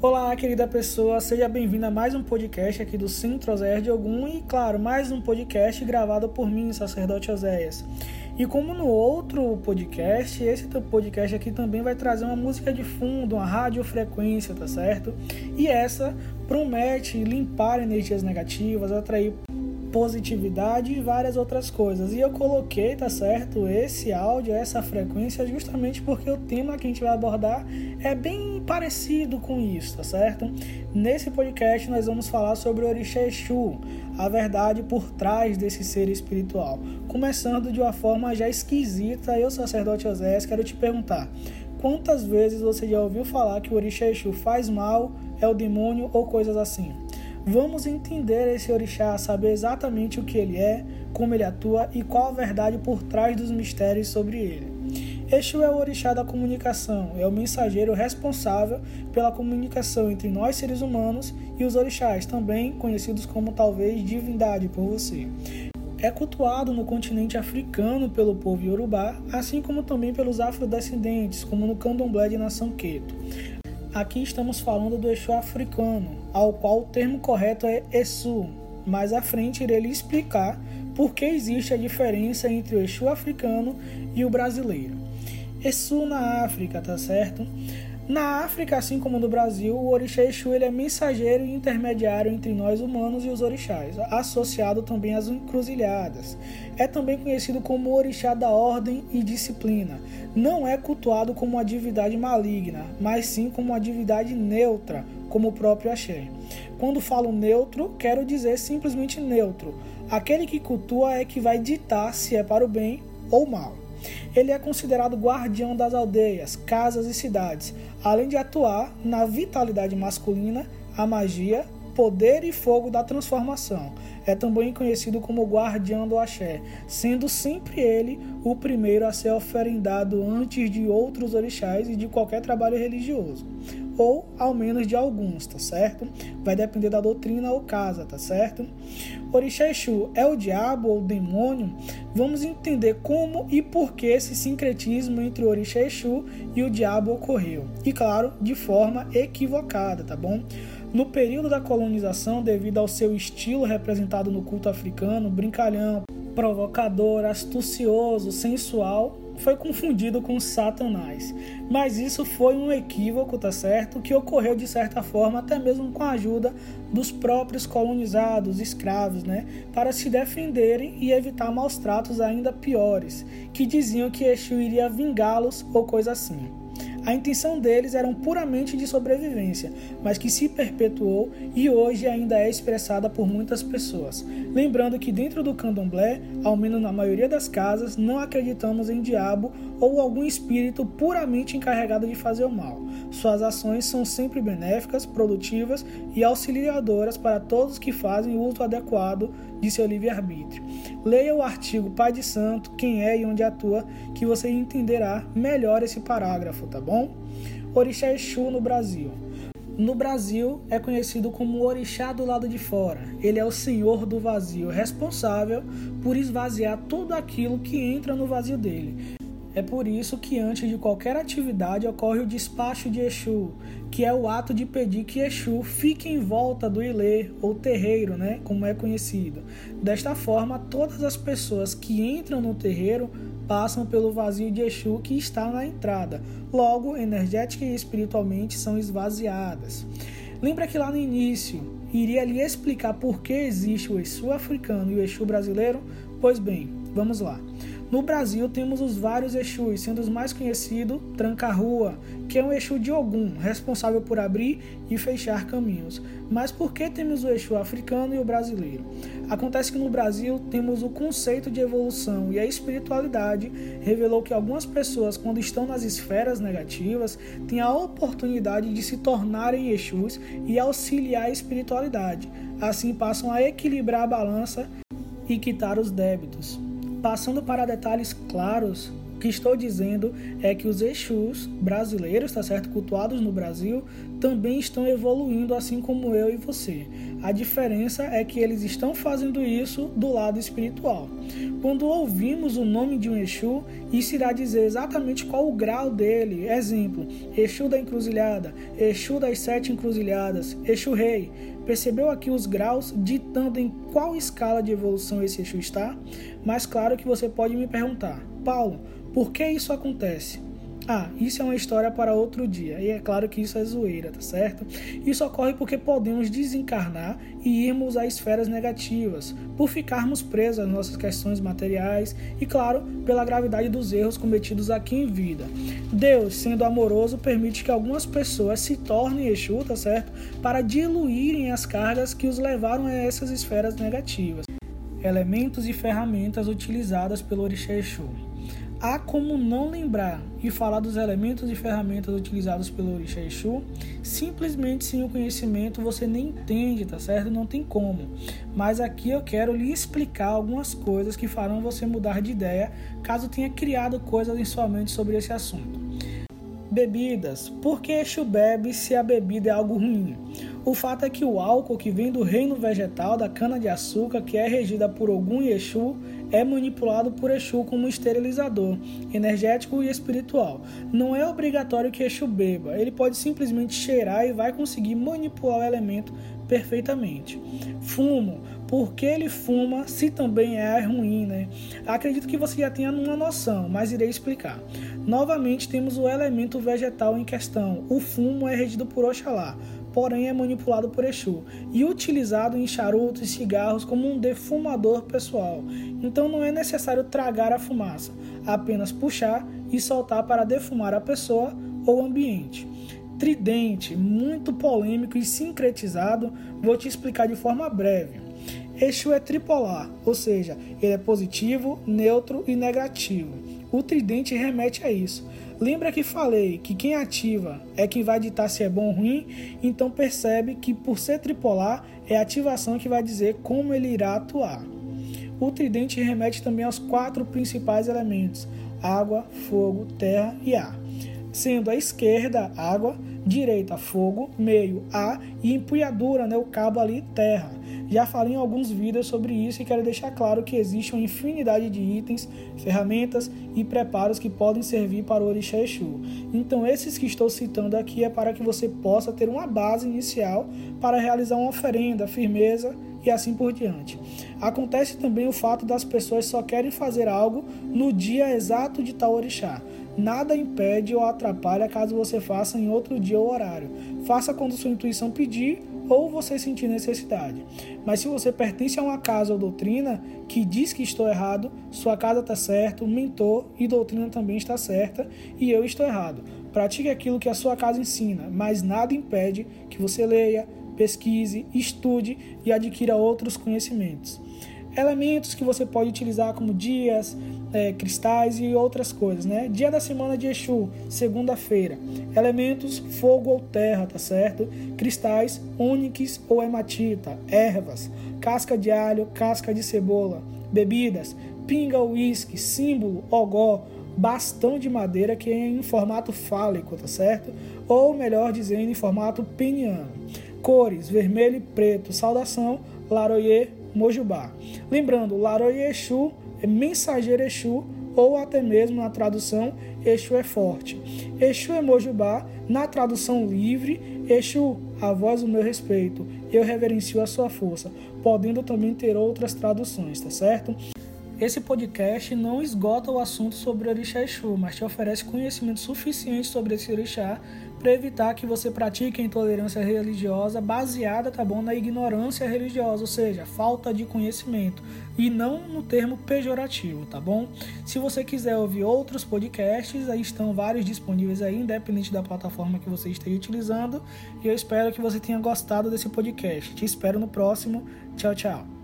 Olá, querida pessoa, seja bem-vinda a mais um podcast aqui do Centro Oséias de Ogum e, claro, mais um podcast gravado por mim, sacerdote Oséias. E como no outro podcast, esse podcast aqui também vai trazer uma música de fundo, uma radiofrequência, tá certo? E essa promete limpar energias negativas, atrair positividade e várias outras coisas. E eu coloquei, tá certo, esse áudio, essa frequência, justamente porque o tema que a gente vai abordar é bem parecido com isso, tá certo? Nesse podcast nós vamos falar sobre o Orixá Exu, a verdade por trás desse ser espiritual. Começando de uma forma já esquisita, eu, sacerdote Osés, quero te perguntar: quantas vezes você já ouviu falar que o Orixá Exu faz mal, é o demônio ou coisas assim? Vamos entender esse orixá, saber exatamente o que ele é, como ele atua e qual a verdade por trás dos mistérios sobre ele. Exu é o orixá da comunicação, é o mensageiro responsável pela comunicação entre nós seres humanos e os orixás, também conhecidos como talvez divindade por você. É cultuado no continente africano pelo povo Yorubá, assim como também pelos afrodescendentes, como no candomblé de nação Queto. Aqui estamos falando do Exu africano, ao qual o termo correto é Exu. Mais à frente irei lhe explicar por que existe a diferença entre o Exu africano e o brasileiro. Exu na África, tá certo? Na África, assim como no Brasil, o orixá Exu ele é mensageiro e intermediário entre nós humanos e os orixás, associado também às encruzilhadas. É também conhecido como orixá da ordem e disciplina. Não é cultuado como uma divindade maligna, mas sim como uma divindade neutra, como o próprio Axé. Quando falo neutro, quero dizer simplesmente neutro. Aquele que cultua é que vai ditar se é para o bem ou mal. Ele é considerado guardião das aldeias, casas e cidades, além de atuar na vitalidade masculina, a magia, poder e fogo da transformação. É também conhecido como guardião do axé, sendo sempre ele o primeiro a ser oferendado antes de outros orixás e de qualquer trabalho religioso ou ao menos de alguns, tá certo? Vai depender da doutrina ou casa, tá certo? Orixá Exu é o diabo ou o demônio? Vamos entender como e por que esse sincretismo entre o Orixá Exu e o diabo ocorreu. E claro, de forma equivocada, tá bom? No período da colonização, devido ao seu estilo representado no culto africano, brincalhão, provocador, astucioso, sensual, foi confundido com Satanás. Mas isso foi um equívoco, tá certo? Que ocorreu de certa forma até mesmo com a ajuda dos próprios colonizados, escravos, né? Para se defenderem e evitar maus tratos ainda piores, que diziam que Exu iria vingá-los ou coisa assim. A intenção deles era puramente de sobrevivência, mas que se perpetuou e hoje ainda é expressada por muitas pessoas. Lembrando que dentro do candomblé, ao menos na maioria das casas, não acreditamos em diabo ou algum espírito puramente encarregado de fazer o mal. Suas ações são sempre benéficas, produtivas e auxiliadoras para todos que fazem o uso adequado de seu livre-arbítrio. Leia o artigo Pai de Santo, quem é e onde atua, que você entenderá melhor esse parágrafo, tá bom? Orixá Exu no Brasil. No Brasil é conhecido como Orixá do lado de fora. Ele é o senhor do vazio, responsável por esvaziar tudo aquilo que entra no vazio dele. É por isso que antes de qualquer atividade ocorre o despacho de Exu, que é o ato de pedir que Exu fique em volta do ilê ou terreiro, né, como é conhecido. Desta forma, todas as pessoas que entram no terreiro passam pelo vazio de Exu que está na entrada. Logo, energética e espiritualmente são esvaziadas. Lembra que lá no início iria lhe explicar por que existe o Exu africano e o Exu brasileiro? Pois bem, vamos lá. No Brasil temos os vários Exus, sendo os mais conhecidos Tranca-Rua, que é um Exu de Ogum, responsável por abrir e fechar caminhos. Mas por que temos o Exu africano e o brasileiro? Acontece que no Brasil temos o conceito de evolução e a espiritualidade revelou que algumas pessoas, quando estão nas esferas negativas, têm a oportunidade de se tornarem Exus e auxiliar a espiritualidade. Assim passam a equilibrar a balança e quitar os débitos. Passando para detalhes claros, O que estou dizendo é que os Exus brasileiros, tá certo, cultuados no Brasil, também estão evoluindo assim como eu e você. A diferença é que eles estão fazendo isso do lado espiritual. Quando ouvimos o nome de um Exu, isso irá dizer exatamente qual o grau dele. Exemplo: Exu da encruzilhada, Exu das sete encruzilhadas, Exu rei. Percebeu aqui os graus ditando em qual escala de evolução esse Exu está? Mas claro que você pode me perguntar, Paulo, por que isso acontece? Ah, isso é uma história para outro dia. E é claro que isso é zoeira, tá certo? Isso ocorre porque podemos desencarnar e irmos a esferas negativas, por ficarmos presos às nossas questões materiais e, claro, pela gravidade dos erros cometidos aqui em vida. Deus, sendo amoroso, permite que algumas pessoas se tornem Exu, tá certo? Para diluírem as cargas que os levaram a essas esferas negativas. Elementos e ferramentas utilizadas pelo Orixá Exu há como não lembrar e falar dos elementos e ferramentas utilizados pelo Orixá Exu, simplesmente sem o conhecimento você nem entende, tá certo? Não tem como. Mas aqui eu quero lhe explicar algumas coisas que farão você mudar de ideia, caso tenha criado coisas em sua mente sobre esse assunto. Bebidas. Por que Exu bebe se a bebida é algo ruim? O fato é que o álcool que vem do reino vegetal da cana-de-açúcar, que é regida por Ogum e Exu, é manipulado por Exu como esterilizador, energético e espiritual. Não é obrigatório que Exu beba, ele pode simplesmente cheirar e vai conseguir manipular o elemento perfeitamente. Fumo. Por que ele fuma se também é ruim, né? Acredito que você já tenha uma noção, mas irei explicar. Novamente temos o elemento vegetal em questão. O fumo é regido por Oxalá porém é manipulado por Exu e utilizado em charutos e cigarros como um defumador pessoal. Então não é necessário tragar a fumaça, apenas puxar e soltar para defumar a pessoa ou ambiente. Tridente, muito polêmico e sincretizado, vou te explicar de forma breve. Exu é tripolar, ou seja, ele é positivo, neutro e negativo. O tridente remete a isso. Lembra que falei que quem ativa é quem vai ditar se é bom ou ruim? Então percebe que por ser tripolar é a ativação que vai dizer como ele irá atuar. O tridente remete também aos quatro principais elementos: água, fogo, terra e ar. Sendo a esquerda água, direita fogo, meio ar e empunhadura, né, o cabo ali terra. Já falei em alguns vídeos sobre isso e quero deixar claro que existe uma infinidade de itens, ferramentas e preparos que podem servir para o Orixá Exu. Então, esses que estou citando aqui é para que você possa ter uma base inicial para realizar uma oferenda, firmeza e assim por diante. Acontece também o fato das pessoas só querem fazer algo no dia exato de tal orixá. Nada impede ou atrapalha caso você faça em outro dia ou horário. Faça quando sua intuição pedir ou você sentir necessidade. Mas se você pertence a uma casa ou doutrina que diz que estou errado, sua casa está certa, mentor e doutrina também está certa e eu estou errado. Pratique aquilo que a sua casa ensina, mas nada impede que você leia, pesquise, estude e adquira outros conhecimentos elementos que você pode utilizar como dias, é, cristais e outras coisas, né? Dia da semana de Exu, segunda-feira. Elementos fogo ou terra, tá certo? Cristais, ônix ou hematita, ervas, casca de alho, casca de cebola, bebidas, pinga ou uísque, símbolo, ogó, bastão de madeira que é em formato fálico, tá certo? Ou melhor dizendo, em formato peniano. Cores, vermelho e preto, saudação, laroyer, Mojubá. Lembrando, Laroy Exu mensageiro Exu ou até mesmo na tradução Exu é forte. Exu é Mojubá, na tradução livre, Exu, a voz do meu respeito, eu reverencio a sua força, podendo também ter outras traduções, tá certo? Esse podcast não esgota o assunto sobre o Orixá Exu, mas te oferece conhecimento suficiente sobre esse Orixá para evitar que você pratique a intolerância religiosa baseada, tá bom, na ignorância religiosa, ou seja, falta de conhecimento, e não no termo pejorativo, tá bom? Se você quiser ouvir outros podcasts, aí estão vários disponíveis aí, independente da plataforma que você esteja utilizando, e eu espero que você tenha gostado desse podcast. Te espero no próximo. Tchau, tchau.